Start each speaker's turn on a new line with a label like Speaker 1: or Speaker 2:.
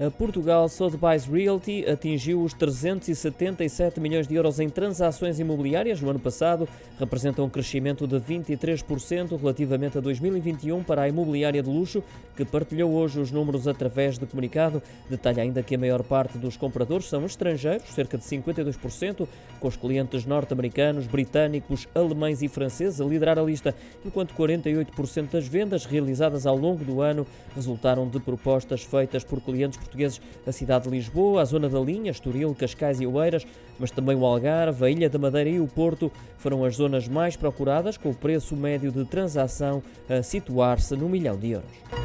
Speaker 1: A Portugal Sotheby's Realty atingiu os 377 milhões de euros em transações imobiliárias no ano passado, representa um crescimento de 23% relativamente a 2021 para a imobiliária de luxo, que partilhou hoje os números através de comunicado. Detalha ainda que a maior parte dos compradores são estrangeiros, cerca de 52%, com os clientes norte-americanos, britânicos, alemães e franceses a liderar a lista, enquanto 48% das vendas realizadas ao longo do ano resultaram de propostas feitas por clientes portugueses portugueses a cidade de Lisboa, a zona da Linha, Estoril, Cascais e Oeiras, mas também o Algarve, a Ilha da Madeira e o Porto foram as zonas mais procuradas, com o preço médio de transação a situar-se no milhão de euros.